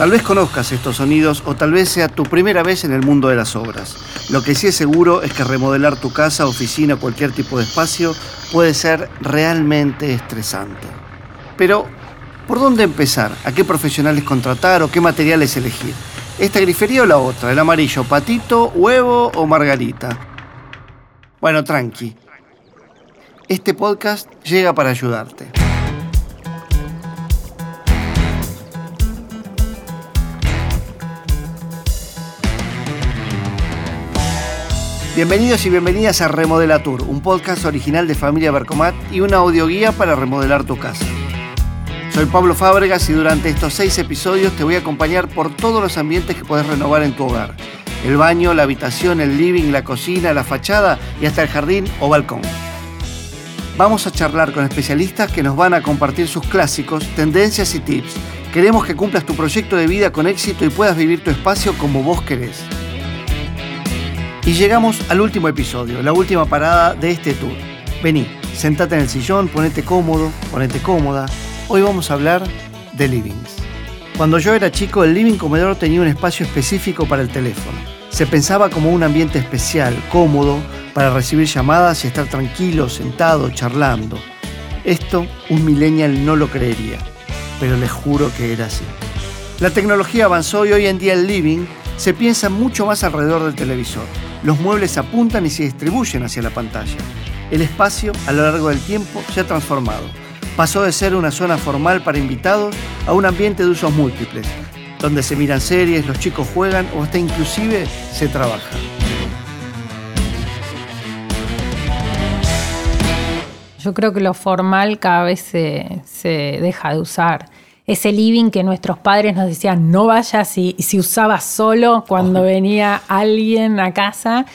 Tal vez conozcas estos sonidos o tal vez sea tu primera vez en el mundo de las obras. Lo que sí es seguro es que remodelar tu casa, oficina, cualquier tipo de espacio puede ser realmente estresante. Pero, ¿por dónde empezar? ¿A qué profesionales contratar o qué materiales elegir? ¿Esta grifería o la otra? ¿El amarillo, patito, huevo o margarita? Bueno, tranqui. Este podcast llega para ayudarte. Bienvenidos y bienvenidas a Remodela Tour, un podcast original de Familia Bercomat y una audioguía para remodelar tu casa. Soy Pablo Fábregas y durante estos seis episodios te voy a acompañar por todos los ambientes que puedes renovar en tu hogar. El baño, la habitación, el living, la cocina, la fachada y hasta el jardín o balcón. Vamos a charlar con especialistas que nos van a compartir sus clásicos, tendencias y tips. Queremos que cumplas tu proyecto de vida con éxito y puedas vivir tu espacio como vos querés. Y llegamos al último episodio, la última parada de este tour. Vení, sentate en el sillón, ponete cómodo, ponete cómoda. Hoy vamos a hablar de livings. Cuando yo era chico, el living comedor tenía un espacio específico para el teléfono. Se pensaba como un ambiente especial, cómodo, para recibir llamadas y estar tranquilo, sentado, charlando. Esto un millennial no lo creería, pero les juro que era así. La tecnología avanzó y hoy en día el living se piensa mucho más alrededor del televisor. Los muebles apuntan y se distribuyen hacia la pantalla. El espacio, a lo largo del tiempo, se ha transformado. Pasó de ser una zona formal para invitados a un ambiente de usos múltiples, donde se miran series, los chicos juegan o hasta inclusive se trabaja. Yo creo que lo formal cada vez se, se deja de usar ese living que nuestros padres nos decían no vayas y, si usaba solo cuando venía alguien a casa,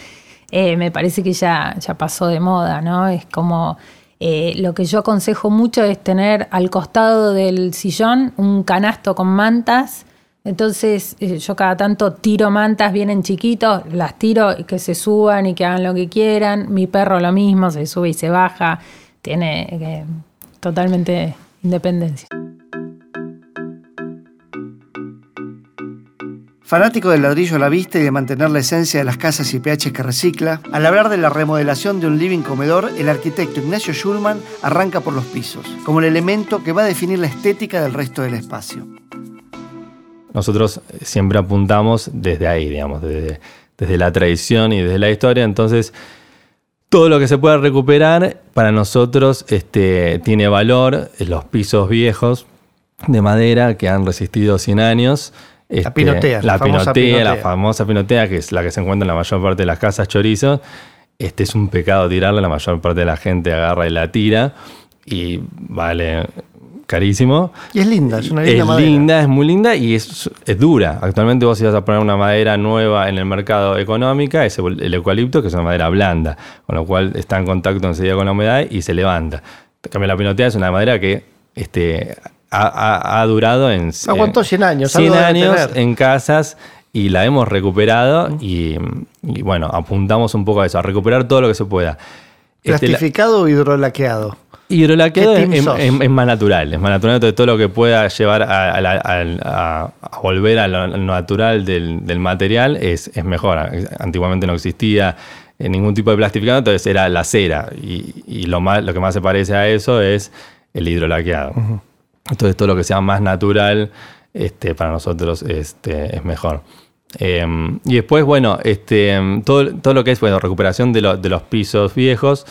eh, me parece que ya, ya pasó de moda, ¿no? Es como eh, lo que yo aconsejo mucho es tener al costado del sillón un canasto con mantas. Entonces eh, yo cada tanto tiro mantas, vienen chiquitos, las tiro y que se suban y que hagan lo que quieran. Mi perro lo mismo, se sube y se baja, tiene totalmente independencia. Fanático del ladrillo a la vista y de mantener la esencia de las casas y pH que recicla, al hablar de la remodelación de un living comedor, el arquitecto Ignacio Schulman arranca por los pisos, como el elemento que va a definir la estética del resto del espacio. Nosotros siempre apuntamos desde ahí, digamos, desde, desde la tradición y desde la historia, entonces todo lo que se pueda recuperar para nosotros este, tiene valor, los pisos viejos de madera que han resistido 100 años, la este, pinotea. La, pinotea, la famosa pinotea, que es la que se encuentra en la mayor parte de las casas chorizo. Este es un pecado tirarla, la mayor parte de la gente agarra y la tira y vale carísimo. Y es linda, es una linda es linda, es muy linda y es, es, dura. Actualmente vos si vas a poner una madera nueva en el mercado económica, es el eucalipto, que es una madera blanda, con lo cual está en contacto enseguida con la humedad y se levanta. En cambio, la pinotea es una madera que este, ha, durado en... Aguantó 100 años. 100 años en casas y la hemos recuperado y, bueno, apuntamos un poco a eso, a recuperar todo lo que se pueda. Este, ¿Plastificado o hidrolaqueado? Hidrolaqueado es, es, más natural, es más natural, entonces todo lo que pueda llevar a, volver a lo natural del, material es, mejor. Antiguamente no existía ningún tipo de plastificado, entonces era la cera y, lo, más, lo que más se parece a eso es el hidrolaqueado. Entonces todo lo que sea más natural este, para nosotros este, es mejor. Em, y después, bueno, este, todo, todo lo que es bueno, recuperación de, de los pisos viejos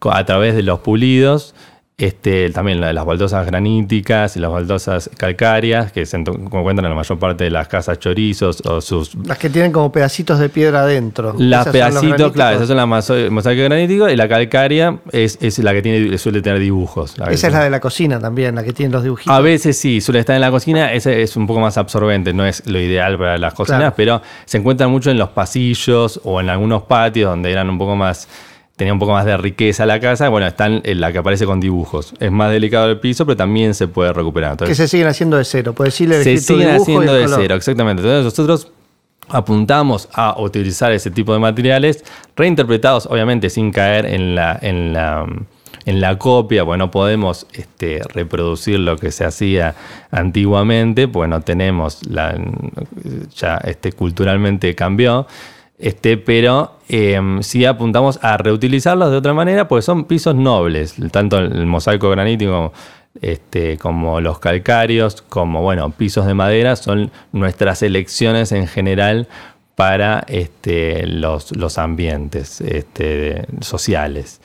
a través de los pulidos este, también las baldosas graníticas y las baldosas calcáreas, que se encuentran en la mayor parte de las casas chorizos o sus... Las que tienen como pedacitos de piedra adentro. Las pedacitos, claro, esas son las mosaico granítico y la calcárea es, es, la que tiene, suele tener dibujos. Esa es la de la cocina también, la que tiene los dibujitos. A veces sí, suele estar en la cocina, ese es un poco más absorbente, no es lo ideal para las cocinas, pero se encuentran mucho en los pasillos o en algunos patios donde eran un poco más tenía un poco más de riqueza la casa. Bueno, está en la que aparece con dibujos. Es más delicado el piso, pero también se puede recuperar. que se siguen haciendo de cero. Puedes decirle Se siguen haciendo de cero, exactamente. Entonces nosotros apuntamos a utilizar ese tipo de materiales reinterpretados, obviamente sin caer en la, en la en la copia, pues no podemos este, reproducir lo que se hacía antiguamente, pues no tenemos, la, ya este, culturalmente cambió. Este, pero em, si apuntamos a reutilizarlos de otra manera, pues son pisos nobles, tanto el mosaico granítico este, como los calcáreos, como bueno, pisos de madera, son nuestras elecciones en general para este, los, los, ambientes este, sociales.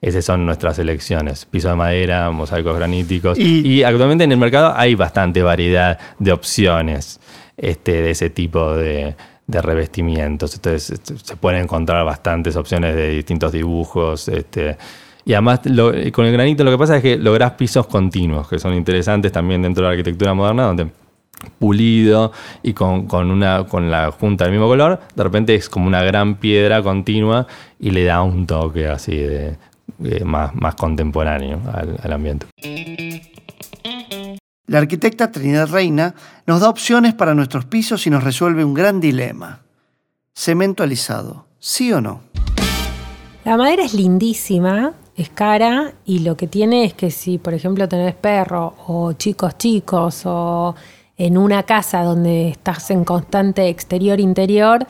Esas son nuestras elecciones. Pisos de madera, mosaicos graníticos. Y, actualmente en el mercado hay bastante variedad de opciones este, de ese tipo de, de revestimientos. Entonces se pueden encontrar bastantes opciones de distintos dibujos. Este, y además con el granito lo que pasa es que lográs pisos continuos, que son interesantes también dentro de la arquitectura moderna, donde pulido y con, una, con la junta del mismo color, de repente es como una gran piedra continua y le da un toque así de, más, más contemporáneo al ambiente. La arquitecta Trinidad Reina nos da opciones para nuestros pisos y nos resuelve un gran dilema. Cemento alisado, ¿sí o no? La madera es lindísima, es cara y lo que tiene es que si, por ejemplo, tenés perro o chicos chicos o en una casa donde estás en constante exterior-interior,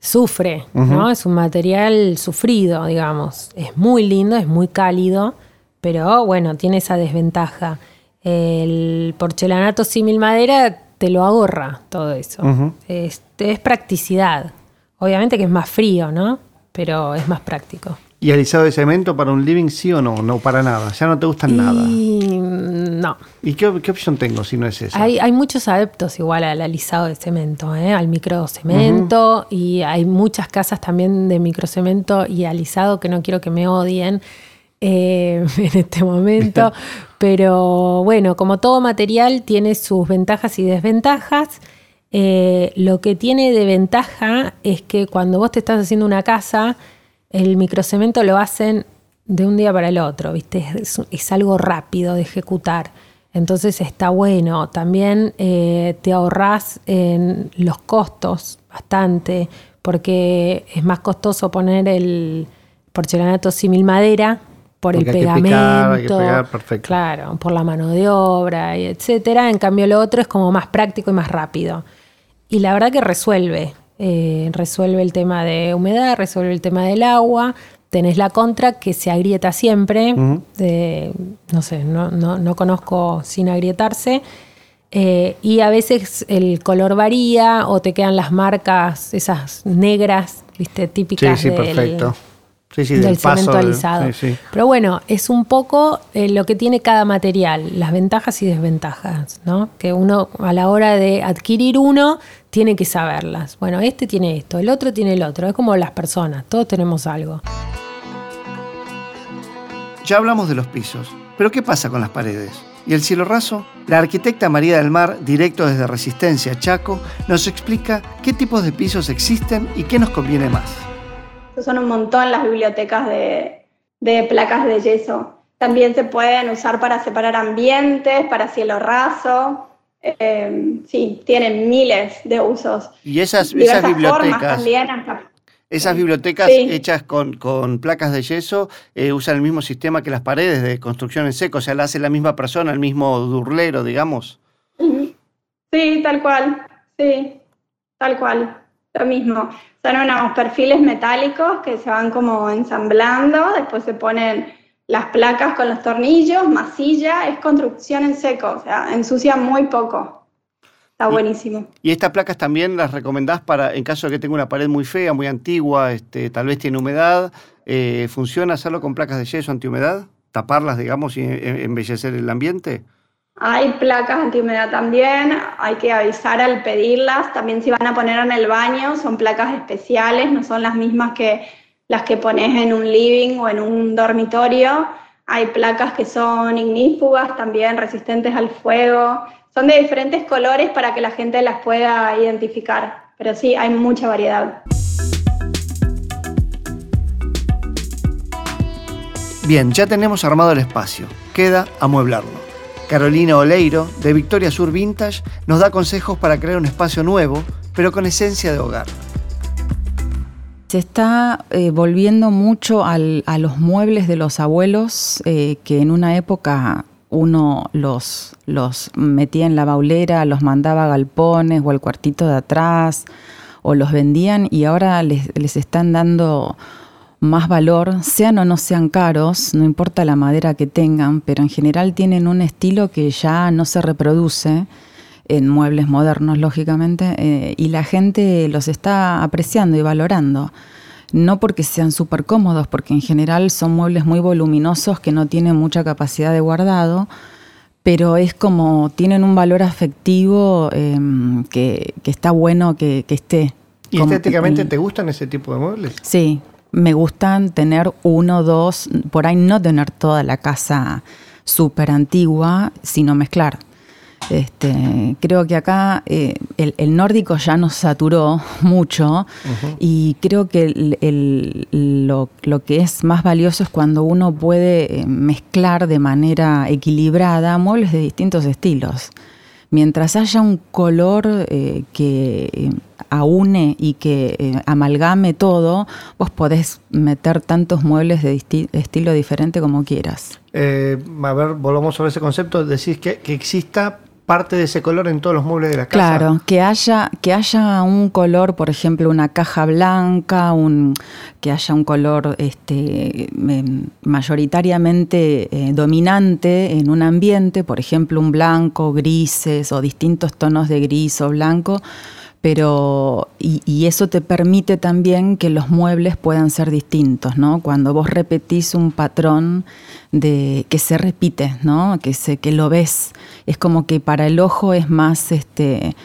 sufre, ¿no? Es un material sufrido, digamos. Es muy lindo, es muy cálido, pero bueno, tiene esa desventaja. El porcelanato símil madera te lo ahorra todo eso. es, practicidad. Obviamente que es más frío, ¿no? Pero es más práctico. ¿Y alisado de cemento para un living sí o no? No, para nada. Ya no te gustan nada. No. ¿Y qué, opción tengo si no es esa? Hay, hay muchos adeptos igual al alisado de cemento, ¿eh? al microcemento. Y hay muchas casas también de microcemento y alisado que no quiero que me odien eh, en este momento. Pero bueno, como todo material tiene sus ventajas y desventajas. Eh, lo que tiene de ventaja es que cuando vos te estás haciendo una casa, el microcemento lo hacen de un día para el otro, ¿viste? Es, algo rápido de ejecutar. Entonces está bueno. También eh, te ahorras en los costos bastante, porque es más costoso poner el porcelanato símil madera por el pegamento, claro, por la mano de obra, y etcétera. En cambio, lo otro es como más práctico y más rápido. Y la verdad que resuelve, eh, resuelve el tema de humedad, resuelve el tema del agua. Tenés la contra que se agrieta siempre, no sé, no, no, conozco sin agrietarse. Eh, y a veces el color varía o te quedan las marcas, esas negras, viste, típicas sí, sí, perfecto del, cemento alisado. Pero bueno, es un poco eh, lo que tiene cada material, las ventajas y desventajas, ¿no? Que uno a la hora de adquirir uno tiene que saberlas. Bueno, este tiene esto, el otro tiene el otro. Es como las personas, todos tenemos algo. Ya hablamos de los pisos, pero ¿qué pasa con las paredes? ¿Y el cielo raso? La arquitecta María del Mar, directo desde Resistencia Chaco, nos explica qué tipos de pisos existen y qué nos conviene más son un montón las bibliotecas de, placas de yeso. También se pueden usar para separar ambientes, para cielo raso. Eh, sí, tienen miles de usos. Y esas, esas bibliotecas. esas bibliotecas hechas con, placas de yeso eh, usan el mismo sistema que las paredes de construcción en seco, o sea, la hace la misma persona, el mismo durlero, digamos. Sí, tal cual, sí, tal cual, lo mismo. Son unos perfiles metálicos que se van como ensamblando, después se ponen las placas con los tornillos, masilla, es construcción en seco, o sea, ensucia muy poco. Está buenísimo. ¿Y estas placas también las recomendás para, en caso de que tenga una pared muy fea, muy antigua, este, tal vez tiene humedad, eh, ¿funciona hacerlo con placas de yeso antihumedad? ¿Taparlas, digamos, y embellecer el ambiente? Hay placas antihumedad también, hay que avisar al pedirlas. También si van a poner en el baño, son placas especiales, no son las mismas que las que pones en un living o en un dormitorio. Hay placas que son ignífugas, también resistentes al fuego. Son de diferentes colores para que la gente las pueda identificar. Pero sí, hay mucha variedad. Bien, ya tenemos armado el espacio. Queda amueblarlo. Carolina Oleiro, de Victoria Sur Vintage, nos da consejos para crear un espacio nuevo, pero con esencia de hogar. Se está eh, volviendo mucho a los muebles de los abuelos, eh, que en una época uno los, metía en la baulera, los mandaba a galpones o al cuartito de atrás, o los vendían y ahora les, les están dando más valor, sean o no sean caros, no importa la madera que tengan, pero en general tienen un estilo que ya no se reproduce en muebles modernos, lógicamente, eh, y la gente los está apreciando y valorando. No porque sean súper cómodos, porque en general son muebles muy voluminosos que no tienen mucha capacidad de guardado, pero es como tienen un valor afectivo em, que, está bueno que, esté. ¿Y estéticamente te gustan ese tipo de muebles? Sí, me gustan tener uno, dos, por ahí no tener toda la casa súper antigua, sino mezclar. Este, creo que acá eh, el, nórdico ya nos saturó mucho y creo que lo, que es más valioso es cuando uno puede eh, mezclar de manera equilibrada muebles de distintos estilos. Mientras haya un color eh, que aúne y que eh, amalgame todo, vos podés meter tantos muebles de estilo diferente como quieras. Eh, a ver, volvamos sobre ese concepto. Decís que, que exista parte de ese color en todos los muebles de la casa. Claro, que haya, que haya un color, por ejemplo, una caja blanca, un, que haya un color este, mayoritariamente eh, dominante en un ambiente, por ejemplo, un blanco, grises o distintos tonos de gris o blanco pero y, eso te permite también que los muebles puedan ser distintos, ¿no? Cuando vos repetís un patrón de que se repite, ¿no? Que se que lo ves, es como que para el ojo es más este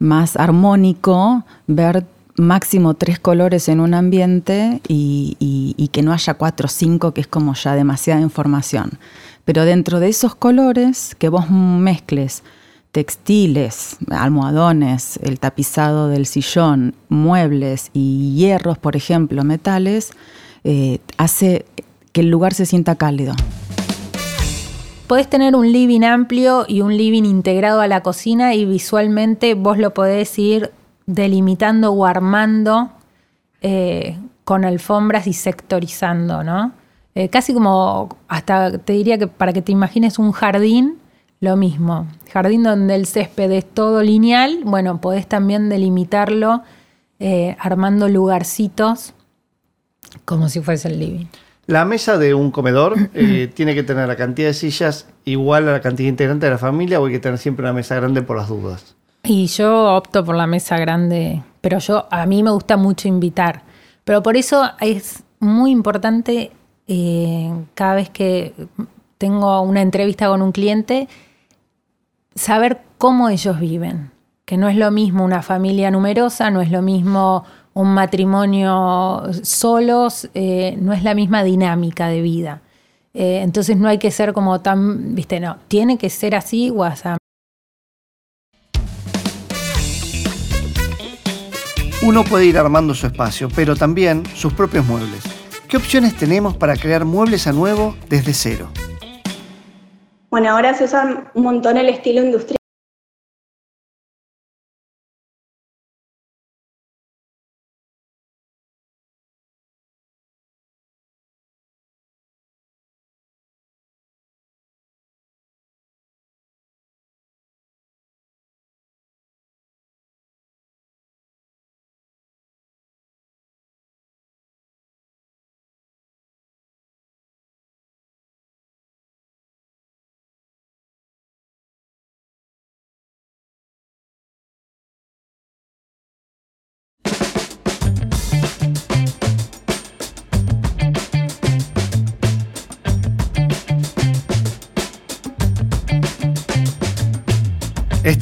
más armónico ver máximo tres colores en un ambiente y, y que no haya cuatro o cinco, que es como ya demasiada información. Pero dentro de esos colores que vos mezcles textiles, almohadones, el tapizado del sillón, muebles y hierros, por ejemplo, metales, eh, hace que el lugar se sienta cálido. Podés tener un living amplio y un living integrado a la cocina y visualmente vos lo podés ir delimitando o armando eh, con alfombras y sectorizando, ¿no? Eh, casi como, hasta te diría que para que te imagines un jardín, lo mismo. Jardín donde el césped es todo lineal, bueno, podés también delimitarlo eh, armando lugarcitos como si fuese el living. La mesa de un comedor eh, tiene que tener la cantidad de sillas igual a la cantidad integrante de la familia o hay que tener siempre una mesa grande por las dudas. Y yo opto por la mesa grande, pero yo a mí me gusta mucho invitar. Pero por eso es muy importante eh, cada vez que tengo una entrevista con un cliente saber cómo ellos viven, que no es lo mismo una familia numerosa, no es lo mismo un matrimonio solos, eh, no es la misma dinámica de vida. Eh, entonces no hay que ser como tan, viste, no, tiene que ser así WhatsApp. Uno puede ir armando su espacio, pero también sus propios muebles. ¿Qué opciones tenemos para crear muebles a nuevo desde cero? Bueno, ahora se usa un montón el estilo industrial.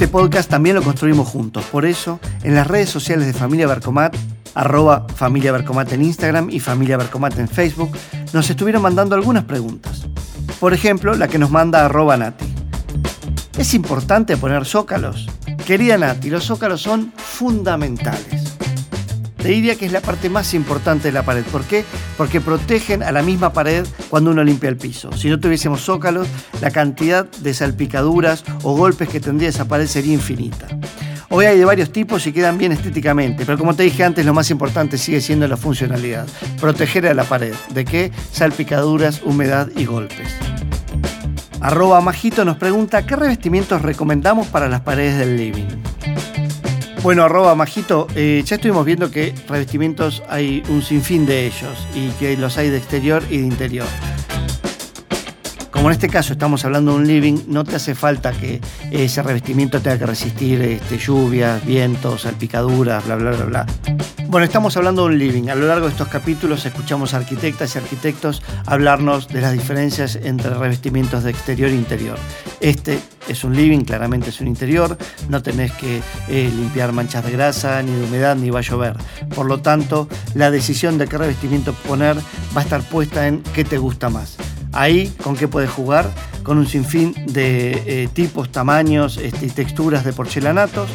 Este podcast también lo construimos juntos. Por eso, en las redes sociales de Familia Bercomat, arroba Familia Bercomat en Instagram y Familia Bercomat en Facebook, nos estuvieron mandando algunas preguntas. Por ejemplo, la que nos manda arroba Nati. ¿Es importante poner zócalos? Querida Nati, los zócalos son fundamentales. Te diría que es la parte más importante de la pared. ¿Por qué? Porque protegen a la misma pared cuando uno limpia el piso. Si no tuviésemos zócalos, la cantidad de salpicaduras o golpes que tendría esa pared sería infinita. Hoy hay de varios tipos y quedan bien estéticamente, pero como te dije antes, lo más importante sigue siendo la funcionalidad. Proteger a la pared. ¿De qué? Salpicaduras, humedad y golpes. Arroba Majito nos pregunta qué revestimientos recomendamos para las paredes del living. Bueno, arroba Majito, eh, ya estuvimos viendo que revestimientos hay un sinfín de ellos y que los hay de exterior y de interior. Como en este caso estamos hablando de un living, no te hace falta que ese revestimiento tenga que resistir este, lluvias, vientos, salpicaduras, bla, bla, bla, bla. Bueno, estamos hablando de un living. A lo largo de estos capítulos escuchamos a arquitectas y arquitectos hablarnos de las diferencias entre revestimientos de exterior e interior. Este es un living, claramente es un interior, no tenés que eh, limpiar manchas de grasa, ni de humedad, ni va a llover. Por lo tanto, la decisión de qué revestimiento poner va a estar puesta en qué te gusta más. Ahí, ¿con qué puedes jugar? Con un sinfín de eh, tipos, tamaños este, y texturas de porcelanatos,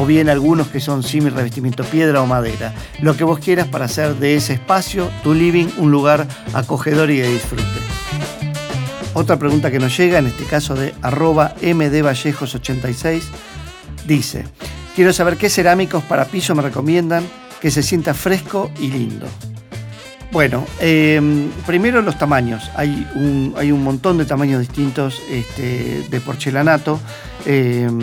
o bien algunos que son simi revestimiento piedra o madera. Lo que vos quieras para hacer de ese espacio, tu living, un lugar acogedor y de disfrute. Otra pregunta que nos llega, en este caso de arroba mdvallejos86, dice, quiero saber qué cerámicos para piso me recomiendan que se sienta fresco y lindo. Bueno, em, primero los tamaños. Hay un, hay un montón de tamaños distintos este, de porcelanato, em,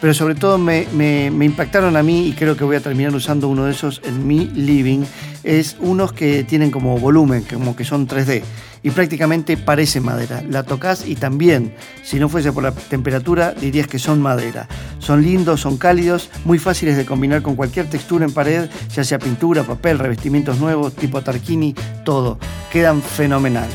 pero sobre todo me, me, impactaron a mí y creo que voy a terminar usando uno de esos en mi living. Es unos que tienen como volumen, como que son 3D y prácticamente parece madera. La tocas y también, si no fuese por la temperatura, dirías que son madera. Son lindos, son cálidos, muy fáciles de combinar con cualquier textura en pared, ya sea pintura, papel, revestimientos nuevos, tipo tarquini, todo. Quedan fenomenal.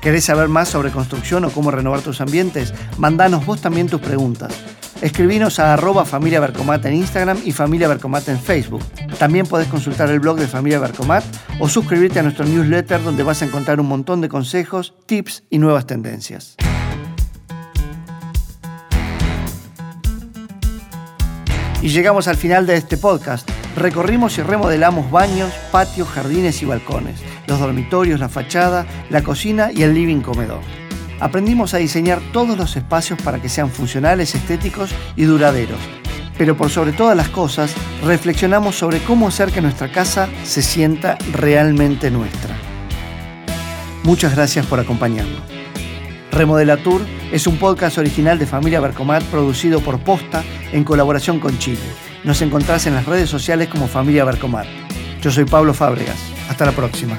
¿Querés saber más sobre construcción o cómo renovar tus ambientes? Mandanos vos también tus preguntas. Escribinos a arroba familia Bercomat en Instagram y familia Bercomat en Facebook. También podés consultar el blog de Familia Bercomat o suscribirte a nuestro newsletter donde vas a encontrar un montón de consejos, tips y nuevas tendencias. Y llegamos al final de este podcast. Recorrimos y remodelamos baños, patios, jardines y balcones, los dormitorios, la fachada, la cocina y el living comedor aprendimos a diseñar todos los espacios para que sean funcionales, estéticos y duraderos. Pero por sobre todas las cosas, reflexionamos sobre cómo hacer que nuestra casa se sienta realmente nuestra. Muchas gracias por acompañarnos. Remodela Tour es un podcast original de Familia Bercomat producido por Posta en colaboración con Chile. Nos encontrás en las redes sociales como Familia Bercomat. Yo soy Pablo Fábregas. Hasta la próxima.